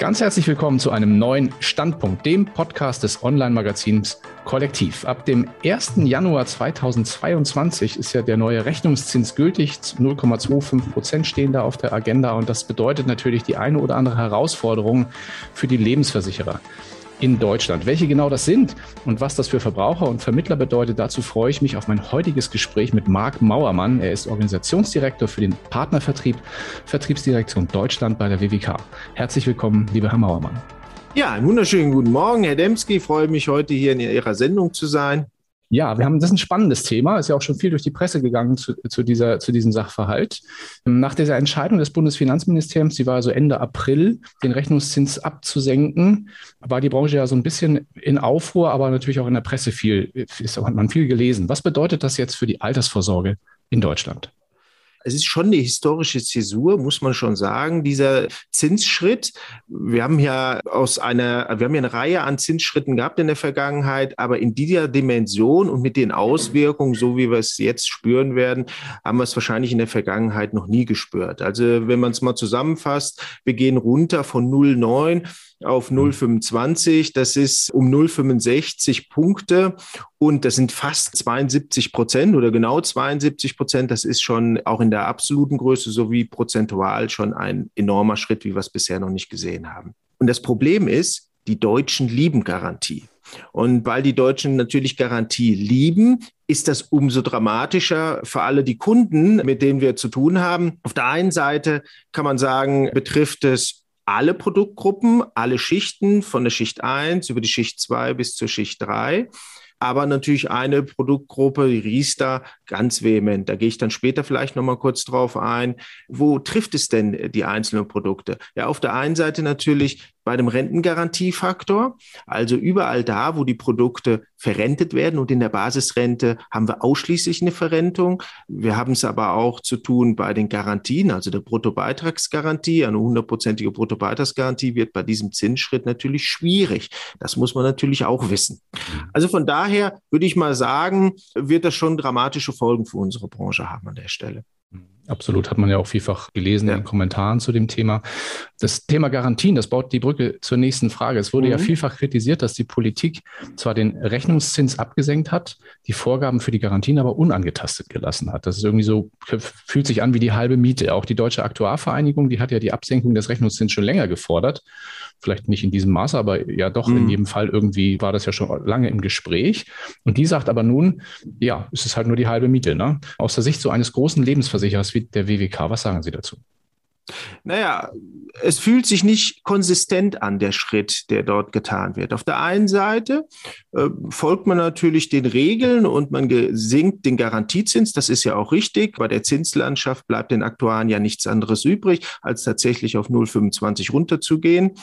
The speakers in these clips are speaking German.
Ganz herzlich willkommen zu einem neuen Standpunkt, dem Podcast des Online-Magazins Kollektiv. Ab dem 1. Januar 2022 ist ja der neue Rechnungszins gültig. 0,25 Prozent stehen da auf der Agenda und das bedeutet natürlich die eine oder andere Herausforderung für die Lebensversicherer in Deutschland. Welche genau das sind und was das für Verbraucher und Vermittler bedeutet, dazu freue ich mich auf mein heutiges Gespräch mit Marc Mauermann. Er ist Organisationsdirektor für den Partnervertrieb, Vertriebsdirektion Deutschland bei der WWK. Herzlich willkommen, lieber Herr Mauermann. Ja, einen wunderschönen guten Morgen, Herr Demski. Ich freue mich, heute hier in Ihrer Sendung zu sein. Ja, wir haben, das ist ein spannendes Thema, ist ja auch schon viel durch die Presse gegangen zu, zu, dieser, zu diesem Sachverhalt. Nach dieser Entscheidung des Bundesfinanzministeriums, die war also Ende April, den Rechnungszins abzusenken, war die Branche ja so ein bisschen in Aufruhr, aber natürlich auch in der Presse viel, ist, hat man viel gelesen. Was bedeutet das jetzt für die Altersvorsorge in Deutschland? Es ist schon eine historische Zäsur, muss man schon sagen, dieser Zinsschritt. Wir haben ja aus einer, wir haben ja eine Reihe an Zinsschritten gehabt in der Vergangenheit, aber in dieser Dimension und mit den Auswirkungen, so wie wir es jetzt spüren werden, haben wir es wahrscheinlich in der Vergangenheit noch nie gespürt. Also wenn man es mal zusammenfasst, wir gehen runter von 0,9 auf 0,25. Mhm. Das ist um 0,65 Punkte und das sind fast 72 Prozent oder genau 72 Prozent. Das ist schon auch in der absoluten Größe sowie prozentual schon ein enormer Schritt, wie wir es bisher noch nicht gesehen haben. Und das Problem ist, die Deutschen lieben Garantie. Und weil die Deutschen natürlich Garantie lieben, ist das umso dramatischer für alle die Kunden, mit denen wir zu tun haben. Auf der einen Seite kann man sagen, betrifft es alle Produktgruppen, alle Schichten von der Schicht 1 über die Schicht 2 bis zur Schicht 3 aber natürlich eine Produktgruppe, die Riester, ganz vehement. Da gehe ich dann später vielleicht nochmal kurz drauf ein. Wo trifft es denn die einzelnen Produkte? Ja, auf der einen Seite natürlich bei dem Rentengarantiefaktor, also überall da, wo die Produkte verrentet werden und in der Basisrente haben wir ausschließlich eine Verrentung. Wir haben es aber auch zu tun bei den Garantien, also der Bruttobeitragsgarantie. Eine hundertprozentige Bruttobeitragsgarantie wird bei diesem Zinsschritt natürlich schwierig. Das muss man natürlich auch wissen. Also von daher würde ich mal sagen, wird das schon dramatische Folgen für unsere Branche haben an der Stelle. Absolut, hat man ja auch vielfach gelesen ja. in Kommentaren zu dem Thema. Das Thema Garantien, das baut die Brücke zur nächsten Frage. Es wurde mhm. ja vielfach kritisiert, dass die Politik zwar den Rechnungszins abgesenkt hat, die Vorgaben für die Garantien aber unangetastet gelassen hat. Das ist irgendwie so, fühlt sich an wie die halbe Miete. Auch die Deutsche Aktuarvereinigung, die hat ja die Absenkung des Rechnungszins schon länger gefordert. Vielleicht nicht in diesem Maße, aber ja doch, mhm. in jedem Fall irgendwie war das ja schon lange im Gespräch. Und die sagt aber nun, ja, es ist halt nur die halbe Miete. Ne? Aus der Sicht so eines großen Lebensversicherers wie der WWK. Was sagen Sie dazu? Naja, es fühlt sich nicht konsistent an, der Schritt, der dort getan wird. Auf der einen Seite äh, folgt man natürlich den Regeln und man sinkt den Garantiezins. Das ist ja auch richtig. Bei der Zinslandschaft bleibt den Aktuaren ja nichts anderes übrig, als tatsächlich auf 0,25 runterzugehen.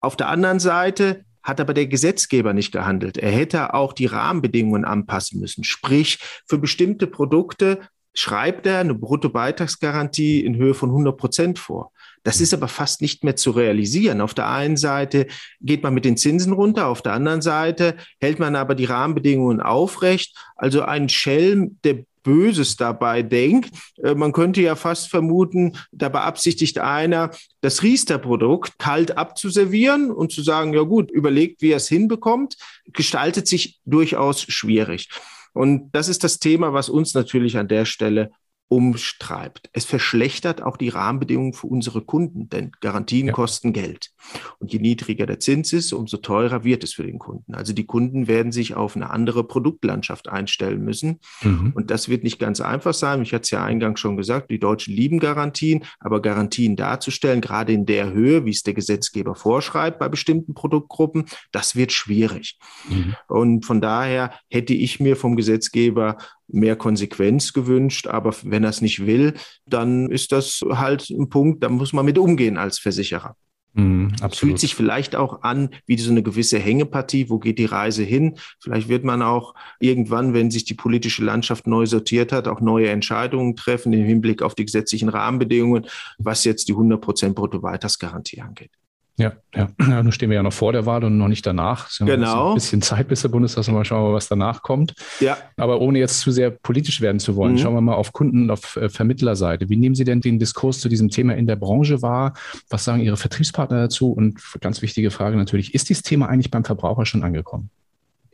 Auf der anderen Seite hat aber der Gesetzgeber nicht gehandelt. Er hätte auch die Rahmenbedingungen anpassen müssen. Sprich, für bestimmte Produkte schreibt er eine Bruttobeitragsgarantie in Höhe von 100 Prozent vor. Das mhm. ist aber fast nicht mehr zu realisieren. Auf der einen Seite geht man mit den Zinsen runter, auf der anderen Seite hält man aber die Rahmenbedingungen aufrecht. Also ein Schelm, der Böses dabei denkt. Äh, man könnte ja fast vermuten, da beabsichtigt einer, das Riester-Produkt kalt abzuservieren und zu sagen, ja gut, überlegt, wie er es hinbekommt, gestaltet sich durchaus schwierig. Und das ist das Thema, was uns natürlich an der Stelle umstreibt. Es verschlechtert auch die Rahmenbedingungen für unsere Kunden, denn Garantien ja. kosten Geld. Und je niedriger der Zins ist, umso teurer wird es für den Kunden. Also die Kunden werden sich auf eine andere Produktlandschaft einstellen müssen. Mhm. Und das wird nicht ganz einfach sein. Ich hatte es ja eingangs schon gesagt, die Deutschen lieben Garantien, aber Garantien darzustellen, gerade in der Höhe, wie es der Gesetzgeber vorschreibt bei bestimmten Produktgruppen, das wird schwierig. Mhm. Und von daher hätte ich mir vom Gesetzgeber mehr Konsequenz gewünscht. Aber wenn er es nicht will, dann ist das halt ein Punkt, da muss man mit umgehen als Versicherer. Mm, Fühlt sich vielleicht auch an wie so eine gewisse Hängepartie. Wo geht die Reise hin? Vielleicht wird man auch irgendwann, wenn sich die politische Landschaft neu sortiert hat, auch neue Entscheidungen treffen im Hinblick auf die gesetzlichen Rahmenbedingungen, was jetzt die 100 Prozent Brutto-Weitersgarantie angeht. Ja, ja. nun stehen wir ja noch vor der Wahl und noch nicht danach. Genau. Ein bisschen Zeit bis der Bundestag, mal schauen, was danach kommt. Ja. Aber ohne jetzt zu sehr politisch werden zu wollen, mhm. schauen wir mal auf Kunden- und auf äh, Vermittlerseite. Wie nehmen Sie denn den Diskurs zu diesem Thema in der Branche wahr? Was sagen Ihre Vertriebspartner dazu? Und ganz wichtige Frage natürlich, ist dieses Thema eigentlich beim Verbraucher schon angekommen?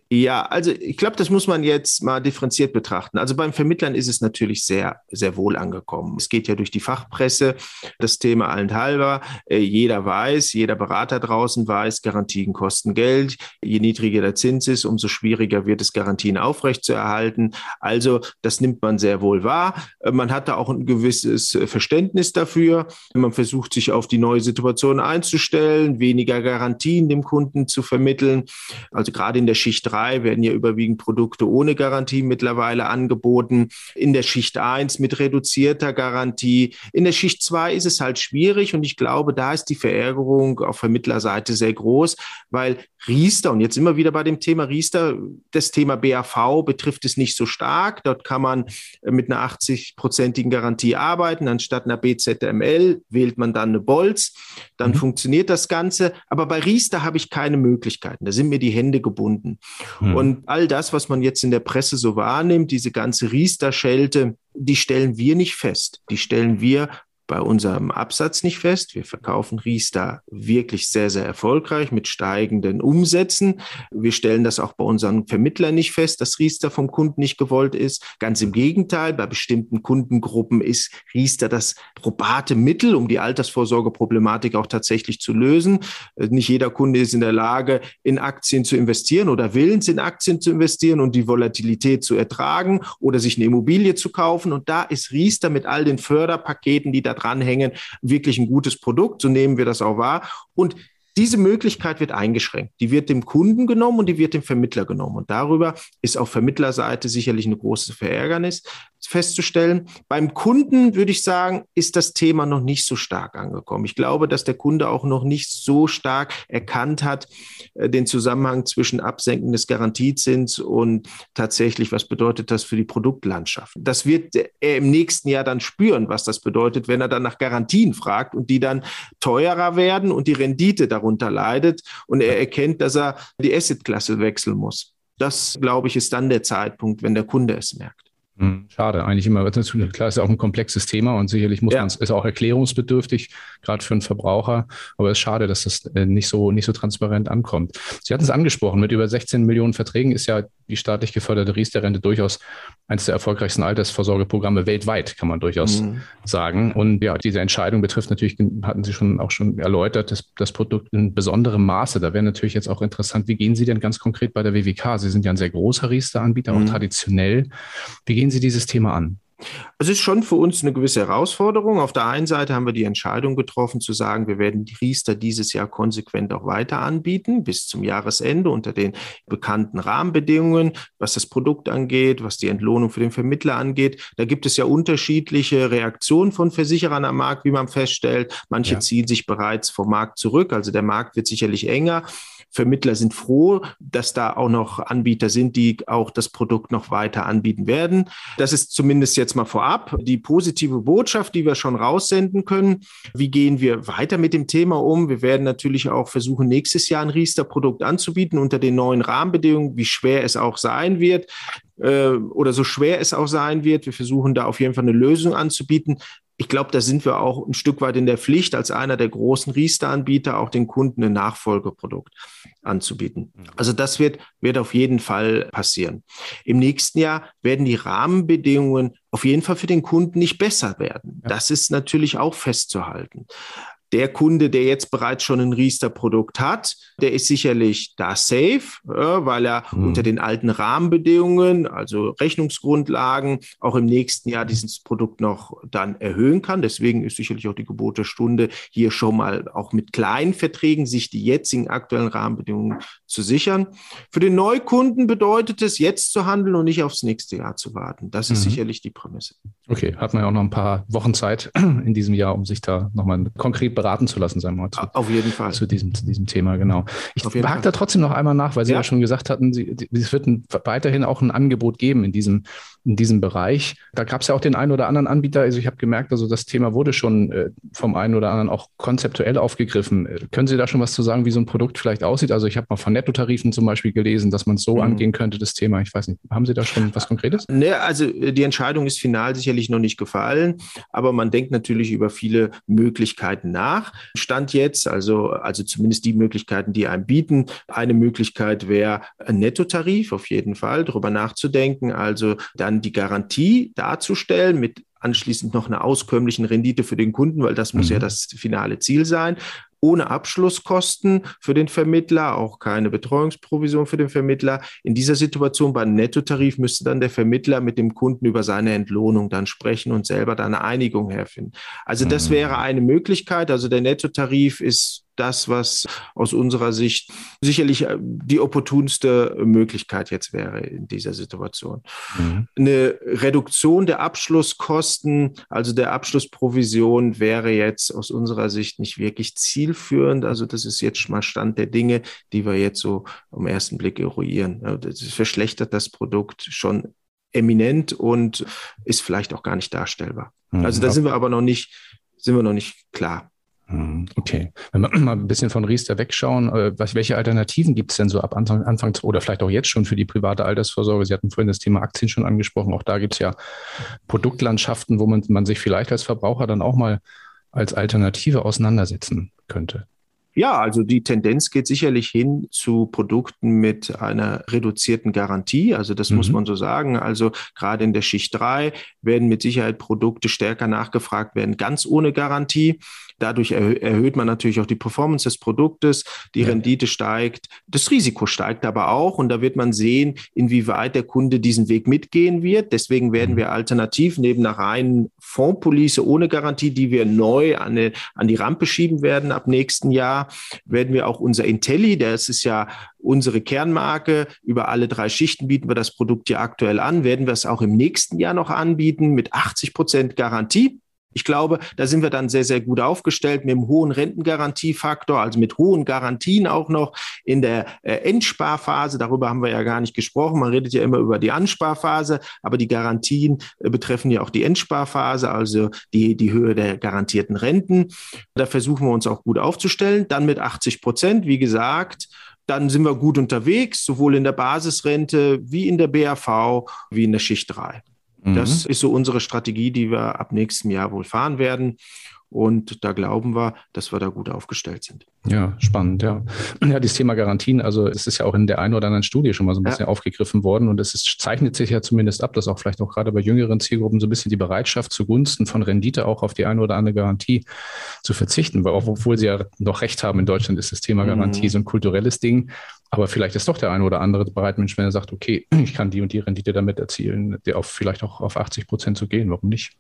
Ja, also ich glaube, das muss man jetzt mal differenziert betrachten. Also beim Vermittlern ist es natürlich sehr, sehr wohl angekommen. Es geht ja durch die Fachpresse, das Thema allenthalber. Äh, jeder weiß, jeder Berater draußen weiß, Garantien kosten Geld. Je niedriger der Zins ist, umso schwieriger wird es, Garantien aufrechtzuerhalten. Also das nimmt man sehr wohl wahr. Äh, man hat da auch ein gewisses Verständnis dafür. Man versucht sich auf die neue Situation einzustellen, weniger Garantien dem Kunden zu vermitteln. Also gerade in der Schicht 3 werden ja überwiegend Produkte ohne Garantie mittlerweile angeboten. In der Schicht 1 mit reduzierter Garantie. In der Schicht 2 ist es halt schwierig und ich glaube, da ist die Verärgerung auf Vermittlerseite sehr groß, weil Riester, und jetzt immer wieder bei dem Thema Riester, das Thema BAV betrifft es nicht so stark. Dort kann man mit einer 80-prozentigen Garantie arbeiten. Anstatt einer BZML wählt man dann eine Bolz. Dann mhm. funktioniert das Ganze. Aber bei Riester habe ich keine Möglichkeiten. Da sind mir die Hände gebunden. Mhm. Und all das, was man jetzt in der Presse so wahrnimmt, diese ganze Riester-Schelte, die stellen wir nicht fest. Die stellen wir bei unserem Absatz nicht fest. Wir verkaufen Riester wirklich sehr, sehr erfolgreich mit steigenden Umsätzen. Wir stellen das auch bei unseren Vermittlern nicht fest, dass Riester vom Kunden nicht gewollt ist. Ganz im Gegenteil, bei bestimmten Kundengruppen ist Riester das probate Mittel, um die Altersvorsorgeproblematik auch tatsächlich zu lösen. Nicht jeder Kunde ist in der Lage, in Aktien zu investieren oder willens in Aktien zu investieren und die Volatilität zu ertragen oder sich eine Immobilie zu kaufen. Und da ist Riester mit all den Förderpaketen, die da dranhängen, wirklich ein gutes Produkt. So nehmen wir das auch wahr. Und diese Möglichkeit wird eingeschränkt. Die wird dem Kunden genommen und die wird dem Vermittler genommen. Und darüber ist auf Vermittlerseite sicherlich eine große Verärgernis festzustellen. Beim Kunden würde ich sagen, ist das Thema noch nicht so stark angekommen. Ich glaube, dass der Kunde auch noch nicht so stark erkannt hat, äh, den Zusammenhang zwischen Absenken des Garantiezins und tatsächlich, was bedeutet das für die Produktlandschaft. Das wird er im nächsten Jahr dann spüren, was das bedeutet, wenn er dann nach Garantien fragt und die dann teurer werden und die Rendite darunter leidet und er erkennt, dass er die Assetklasse wechseln muss. Das, glaube ich, ist dann der Zeitpunkt, wenn der Kunde es merkt. Hm, schade, eigentlich immer. Klar, ist ja auch ein komplexes Thema und sicherlich muss ja. man es, ist auch erklärungsbedürftig, gerade für einen Verbraucher. Aber es ist schade, dass das äh, nicht so, nicht so transparent ankommt. Sie hatten es angesprochen, mit über 16 Millionen Verträgen ist ja die staatlich geförderte Riester-Rente durchaus eines der erfolgreichsten Altersvorsorgeprogramme weltweit, kann man durchaus mhm. sagen. Und ja, diese Entscheidung betrifft natürlich, hatten Sie schon auch schon erläutert, das, das Produkt in besonderem Maße. Da wäre natürlich jetzt auch interessant, wie gehen Sie denn ganz konkret bei der WWK? Sie sind ja ein sehr großer Riester-Anbieter, mhm. auch traditionell. Wie gehen Sie dieses Thema an? Es ist schon für uns eine gewisse Herausforderung. Auf der einen Seite haben wir die Entscheidung getroffen, zu sagen, wir werden die Riester dieses Jahr konsequent auch weiter anbieten, bis zum Jahresende unter den bekannten Rahmenbedingungen, was das Produkt angeht, was die Entlohnung für den Vermittler angeht. Da gibt es ja unterschiedliche Reaktionen von Versicherern am Markt, wie man feststellt. Manche ja. ziehen sich bereits vom Markt zurück. Also der Markt wird sicherlich enger. Vermittler sind froh, dass da auch noch Anbieter sind, die auch das Produkt noch weiter anbieten werden. Das ist zumindest jetzt mal vorab die positive Botschaft, die wir schon raussenden können. Wie gehen wir weiter mit dem Thema um? Wir werden natürlich auch versuchen, nächstes Jahr ein Riester-Produkt anzubieten unter den neuen Rahmenbedingungen, wie schwer es auch sein wird äh, oder so schwer es auch sein wird. Wir versuchen da auf jeden Fall eine Lösung anzubieten ich glaube, da sind wir auch ein Stück weit in der Pflicht, als einer der großen Riester-Anbieter auch den Kunden ein Nachfolgeprodukt anzubieten. Mhm. Also das wird, wird auf jeden Fall passieren. Im nächsten Jahr werden die Rahmenbedingungen auf jeden Fall für den Kunden nicht besser werden. Das ist natürlich auch festzuhalten. Der Kunde, der jetzt bereits schon ein Riester-Produkt hat, der ist sicherlich da safe, weil er mhm. unter den alten Rahmenbedingungen, also Rechnungsgrundlagen, auch im nächsten Jahr dieses Produkt noch dann erhöhen kann. Deswegen ist sicherlich auch die Gebot der Stunde, hier schon mal auch mit kleinen Verträgen sich die jetzigen aktuellen Rahmenbedingungen zu sichern. Für den Neukunden bedeutet es, jetzt zu handeln und nicht aufs nächste Jahr zu warten. Das ist mhm. sicherlich die Prämisse. Okay, hat man ja auch noch ein paar Wochen Zeit in diesem Jahr, um sich da nochmal konkret beraten zu lassen, sagen wir mal. Zu, Auf jeden Fall. Zu diesem, zu diesem Thema, genau. Ich hake da trotzdem noch einmal nach, weil Sie ja, ja schon gesagt hatten, Sie, es wird ein, weiterhin auch ein Angebot geben in diesem, in diesem Bereich. Da gab es ja auch den einen oder anderen Anbieter. Also ich habe gemerkt, also das Thema wurde schon äh, vom einen oder anderen auch konzeptuell aufgegriffen. Äh, können Sie da schon was zu sagen, wie so ein Produkt vielleicht aussieht? Also ich habe mal von Nettotarifen zum Beispiel gelesen, dass man es so mhm. angehen könnte, das Thema. Ich weiß nicht, haben Sie da schon was Konkretes? Ne, also äh, die Entscheidung ist final sicherlich noch nicht gefallen, aber man denkt natürlich über viele Möglichkeiten nach. Stand jetzt, also, also zumindest die Möglichkeiten, die einem bieten. Eine Möglichkeit wäre ein Nettotarif, auf jeden Fall, darüber nachzudenken, also dann die Garantie darzustellen mit anschließend noch einer auskömmlichen Rendite für den Kunden, weil das muss mhm. ja das finale Ziel sein ohne Abschlusskosten für den Vermittler, auch keine Betreuungsprovision für den Vermittler. In dieser Situation beim Nettotarif müsste dann der Vermittler mit dem Kunden über seine Entlohnung dann sprechen und selber da eine Einigung herfinden. Also das mhm. wäre eine Möglichkeit. Also der Nettotarif ist das, was aus unserer Sicht sicherlich äh, die opportunste Möglichkeit jetzt wäre in dieser Situation. Mhm. Eine Reduktion der Abschlusskosten, also der Abschlussprovision, wäre jetzt aus unserer Sicht nicht wirklich zielführend. Also das ist jetzt mal Stand der Dinge, die wir jetzt so am ersten Blick eruieren. Das verschlechtert das Produkt schon eminent und ist vielleicht auch gar nicht darstellbar. Mhm. Also da sind wir aber noch nicht, sind wir noch nicht klar. Hm, okay. Wenn wir mal ein bisschen von Riester wegschauen, äh, welche Alternativen gibt es denn so ab Anfang, Anfang oder vielleicht auch jetzt schon für die private Altersvorsorge? Sie hatten vorhin das Thema Aktien schon angesprochen. Auch da gibt es ja Produktlandschaften, wo man, man sich vielleicht als Verbraucher dann auch mal als Alternative auseinandersetzen könnte. Ja, also die Tendenz geht sicherlich hin zu Produkten mit einer reduzierten Garantie. Also das mhm. muss man so sagen. Also gerade in der Schicht 3 werden mit Sicherheit Produkte stärker nachgefragt werden, ganz ohne Garantie. Dadurch erhöht man natürlich auch die Performance des Produktes, die ja. Rendite steigt, das Risiko steigt aber auch und da wird man sehen, inwieweit der Kunde diesen Weg mitgehen wird. Deswegen werden mhm. wir alternativ neben einer reinen Fondspolice ohne Garantie, die wir neu an, eine, an die Rampe schieben werden ab nächsten Jahr, werden wir auch unser Intelli, das ist ja unsere Kernmarke. Über alle drei Schichten bieten wir das Produkt ja aktuell an, werden wir es auch im nächsten Jahr noch anbieten mit 80 Prozent Garantie. Ich glaube, da sind wir dann sehr, sehr gut aufgestellt mit einem hohen Rentengarantiefaktor, also mit hohen Garantien auch noch in der äh, Endsparphase. Darüber haben wir ja gar nicht gesprochen. Man redet ja immer über die Ansparphase, aber die Garantien äh, betreffen ja auch die Endsparphase, also die, die Höhe der garantierten Renten. Da versuchen wir uns auch gut aufzustellen. Dann mit 80 Prozent, wie gesagt, dann sind wir gut unterwegs, sowohl in der Basisrente wie in der BAV wie in der Schicht 3. Das mhm. ist so unsere Strategie, die wir ab nächstem Jahr wohl fahren werden. Und da glauben wir, dass wir da gut aufgestellt sind. Ja, spannend, ja. Ja, dieses Thema Garantien, also es ist ja auch in der einen oder anderen Studie schon mal so ein bisschen ja. aufgegriffen worden und es ist, zeichnet sich ja zumindest ab, dass auch vielleicht auch gerade bei jüngeren Zielgruppen so ein bisschen die Bereitschaft zugunsten von Rendite auch auf die eine oder andere Garantie zu verzichten, weil auch, obwohl sie ja noch recht haben, in Deutschland ist das Thema mhm. Garantie mhm. so ein kulturelles Ding. Aber vielleicht ist doch der eine oder andere bereit, Mensch, wenn er sagt, okay, ich kann die und die Rendite damit erzielen, der auf vielleicht auch auf 80 Prozent zu gehen. Warum nicht?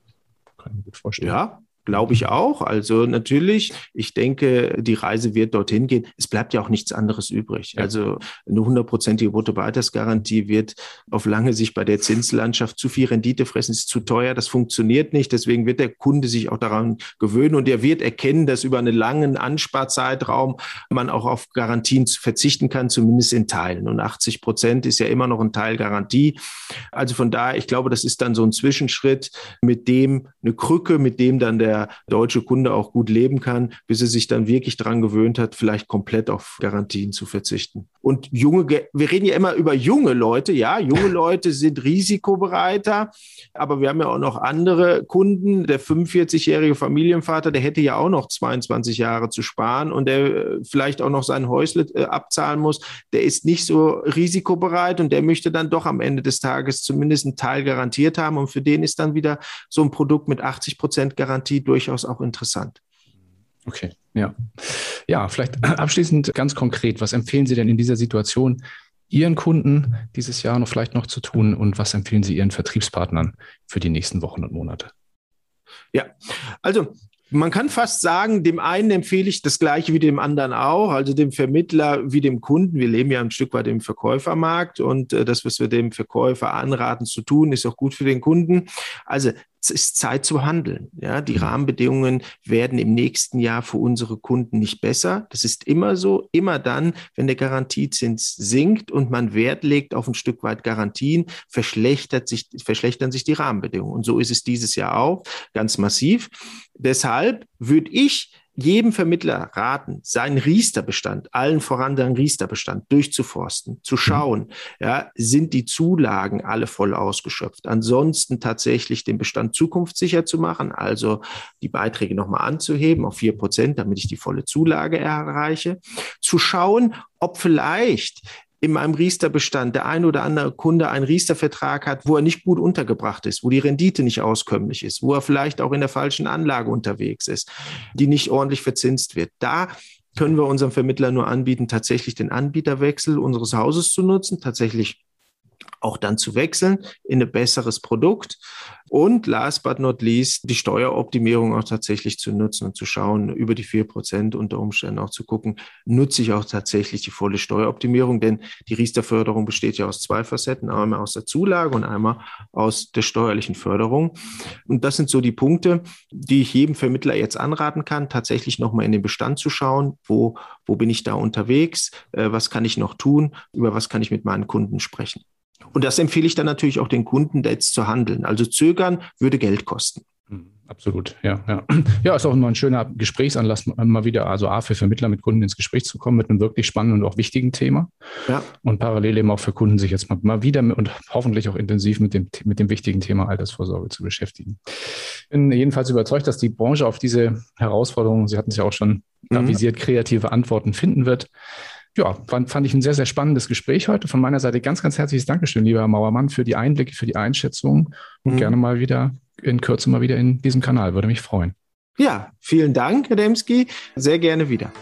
Kann ich mir gut vorstellen. Ja, Glaube ich auch. Also natürlich, ich denke, die Reise wird dorthin gehen. Es bleibt ja auch nichts anderes übrig. Ja. Also eine hundertprozentige Bruttobehaltersgarantie wird auf lange Sicht bei der Zinslandschaft zu viel Rendite fressen, ist zu teuer, das funktioniert nicht. Deswegen wird der Kunde sich auch daran gewöhnen und er wird erkennen, dass über einen langen Ansparzeitraum man auch auf Garantien verzichten kann, zumindest in Teilen. Und 80 Prozent ist ja immer noch ein Teil Garantie. Also von daher, ich glaube, das ist dann so ein Zwischenschritt, mit dem eine Krücke, mit dem dann der der deutsche Kunde auch gut leben kann, bis er sich dann wirklich daran gewöhnt hat, vielleicht komplett auf Garantien zu verzichten. Und junge, wir reden ja immer über junge Leute, ja, junge Leute sind risikobereiter, aber wir haben ja auch noch andere Kunden. Der 45-jährige Familienvater, der hätte ja auch noch 22 Jahre zu sparen und der äh, vielleicht auch noch sein Häusle äh, abzahlen muss. Der ist nicht so risikobereit und der möchte dann doch am Ende des Tages zumindest einen Teil garantiert haben. Und für den ist dann wieder so ein Produkt mit 80 Prozent Garantie durchaus auch interessant. Okay, ja. Ja, vielleicht abschließend ganz konkret, was empfehlen Sie denn in dieser Situation Ihren Kunden dieses Jahr noch vielleicht noch zu tun und was empfehlen Sie Ihren Vertriebspartnern für die nächsten Wochen und Monate? Ja, also man kann fast sagen, dem einen empfehle ich das Gleiche wie dem anderen auch, also dem Vermittler wie dem Kunden. Wir leben ja ein Stück weit im Verkäufermarkt und äh, das, was wir dem Verkäufer anraten zu tun, ist auch gut für den Kunden. Also es ist Zeit zu handeln. Ja, die mhm. Rahmenbedingungen werden im nächsten Jahr für unsere Kunden nicht besser. Das ist immer so. Immer dann, wenn der Garantiezins sinkt und man Wert legt auf ein Stück weit Garantien, verschlechtert sich, verschlechtern sich die Rahmenbedingungen. Und so ist es dieses Jahr auch ganz massiv. Deshalb würde ich jedem Vermittler raten, seinen Riester-Bestand, allen voran seinen Riester-Bestand durchzuforsten, zu mhm. schauen, ja, sind die Zulagen alle voll ausgeschöpft. Ansonsten tatsächlich den Bestand zukunftssicher zu machen, also die Beiträge nochmal anzuheben auf vier Prozent, damit ich die volle Zulage erreiche. Zu schauen, ob vielleicht in meinem Riester-Bestand der ein oder andere Kunde einen Riester-Vertrag hat, wo er nicht gut untergebracht ist, wo die Rendite nicht auskömmlich ist, wo er vielleicht auch in der falschen Anlage unterwegs ist, die nicht ordentlich verzinst wird. Da können wir unserem Vermittler nur anbieten, tatsächlich den Anbieterwechsel unseres Hauses zu nutzen, tatsächlich auch dann zu wechseln in ein besseres Produkt. Und last but not least, die Steueroptimierung auch tatsächlich zu nutzen und zu schauen, über die vier Prozent unter Umständen auch zu gucken, nutze ich auch tatsächlich die volle Steueroptimierung, denn die Riester-Förderung besteht ja aus zwei Facetten, einmal aus der Zulage und einmal aus der steuerlichen Förderung. Und das sind so die Punkte, die ich jedem Vermittler jetzt anraten kann, tatsächlich nochmal in den Bestand zu schauen, wo, wo bin ich da unterwegs, äh, was kann ich noch tun, über was kann ich mit meinen Kunden sprechen. Und das empfehle ich dann natürlich auch den Kunden, jetzt zu handeln. Also zögern würde Geld kosten. Hm, absolut, ja, ja. Ja, ist auch immer ein schöner Gesprächsanlass, mal wieder, also A, für Vermittler mit Kunden ins Gespräch zu kommen mit einem wirklich spannenden und auch wichtigen Thema. Ja. Und parallel eben auch für Kunden sich jetzt mal, mal wieder und hoffentlich auch intensiv mit dem, mit dem wichtigen Thema Altersvorsorge zu beschäftigen. Ich bin jedenfalls überzeugt, dass die Branche auf diese Herausforderungen, Sie hatten es ja auch schon mhm. avisiert, kreative Antworten finden wird ja, fand, fand ich ein sehr, sehr spannendes Gespräch heute. Von meiner Seite ganz, ganz herzliches Dankeschön, lieber Herr Mauermann, für die Einblicke, für die Einschätzung und mhm. gerne mal wieder in Kürze mal wieder in diesem Kanal. Würde mich freuen. Ja, vielen Dank, Herr Demski. Sehr gerne wieder.